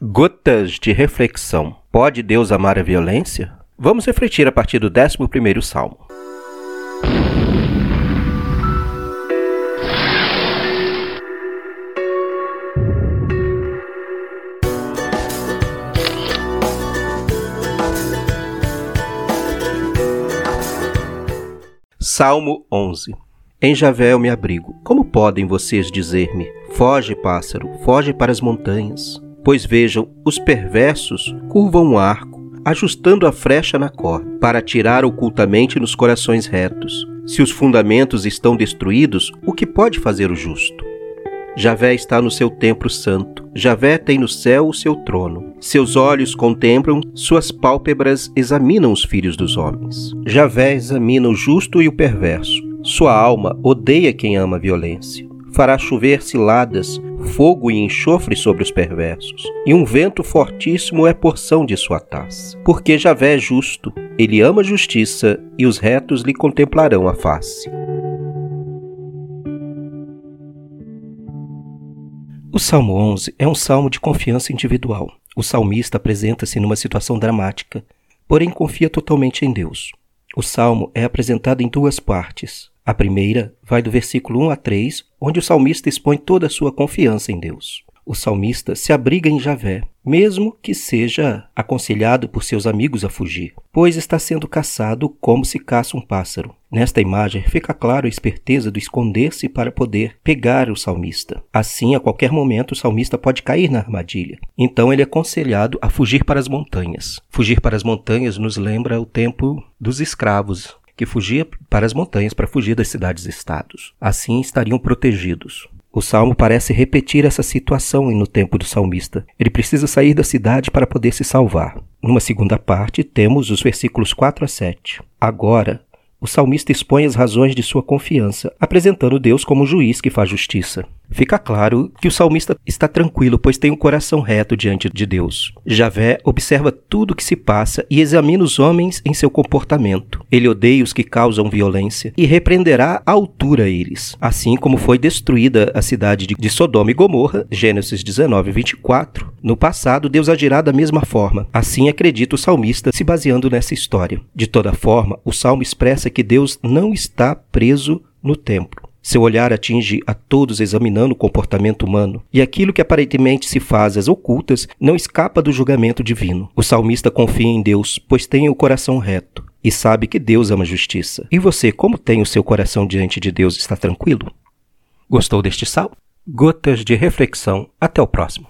Gotas de reflexão. Pode Deus amar a violência? Vamos refletir a partir do 11 Salmo. Salmo 11 Em Javé eu me abrigo. Como podem vocês dizer-me: Foge, pássaro, foge para as montanhas? Pois vejam, os perversos curvam um arco, ajustando a frecha na corda, para atirar ocultamente nos corações retos. Se os fundamentos estão destruídos, o que pode fazer o justo? Javé está no seu templo santo. Javé tem no céu o seu trono. Seus olhos contemplam, suas pálpebras examinam os filhos dos homens. Javé examina o justo e o perverso. Sua alma odeia quem ama a violência fará chover ciladas, fogo e enxofre sobre os perversos, e um vento fortíssimo é porção de sua taça. Porque Javé é justo, ele ama a justiça, e os retos lhe contemplarão a face. O Salmo 11 é um salmo de confiança individual. O salmista apresenta-se numa situação dramática, porém confia totalmente em Deus. O salmo é apresentado em duas partes. A primeira vai do versículo 1 a 3, onde o salmista expõe toda a sua confiança em Deus. O salmista se abriga em Javé, mesmo que seja aconselhado por seus amigos a fugir, pois está sendo caçado como se caça um pássaro. Nesta imagem fica claro a esperteza do esconder-se para poder pegar o salmista. Assim, a qualquer momento, o salmista pode cair na armadilha. Então, ele é aconselhado a fugir para as montanhas. Fugir para as montanhas nos lembra o tempo dos escravos, que fugia para as montanhas para fugir das cidades-estados. Assim estariam protegidos. O salmo parece repetir essa situação no tempo do salmista. Ele precisa sair da cidade para poder se salvar. Numa segunda parte, temos os versículos 4 a 7. Agora, o salmista expõe as razões de sua confiança, apresentando Deus como juiz que faz justiça. Fica claro que o salmista está tranquilo, pois tem um coração reto diante de Deus. Javé observa tudo o que se passa e examina os homens em seu comportamento. Ele odeia os que causam violência e repreenderá à altura eles, assim como foi destruída a cidade de Sodoma e Gomorra, Gênesis 19, 24. No passado, Deus agirá da mesma forma. Assim acredita o salmista, se baseando nessa história. De toda forma, o salmo expressa que Deus não está preso no templo. Seu olhar atinge a todos examinando o comportamento humano, e aquilo que aparentemente se faz às ocultas não escapa do julgamento divino. O salmista confia em Deus, pois tem o coração reto e sabe que Deus ama justiça. E você, como tem o seu coração diante de Deus, está tranquilo? Gostou deste sal? Gotas de reflexão. Até o próximo.